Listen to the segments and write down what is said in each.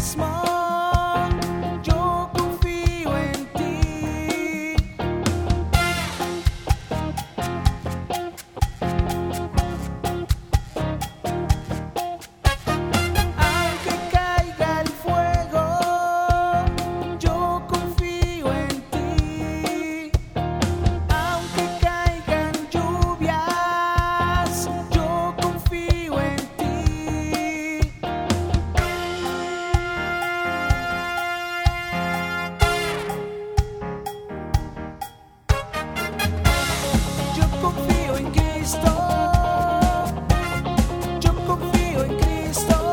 small historia.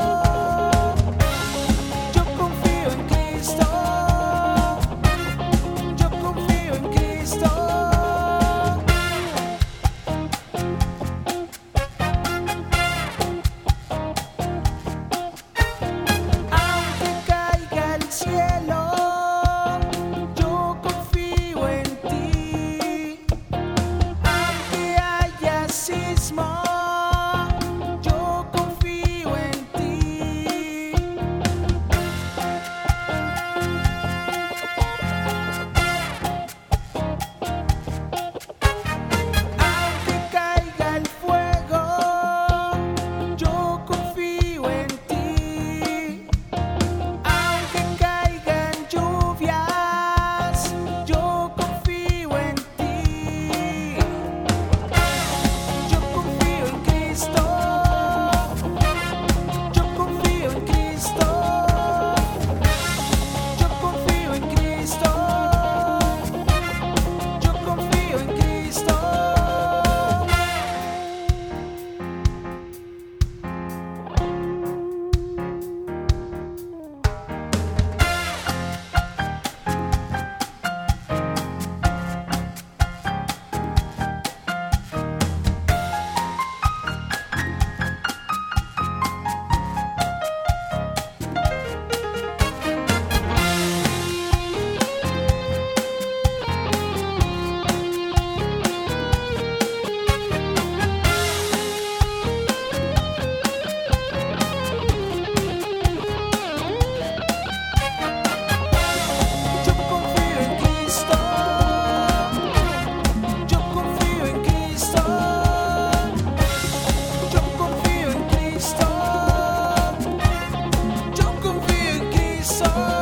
soul.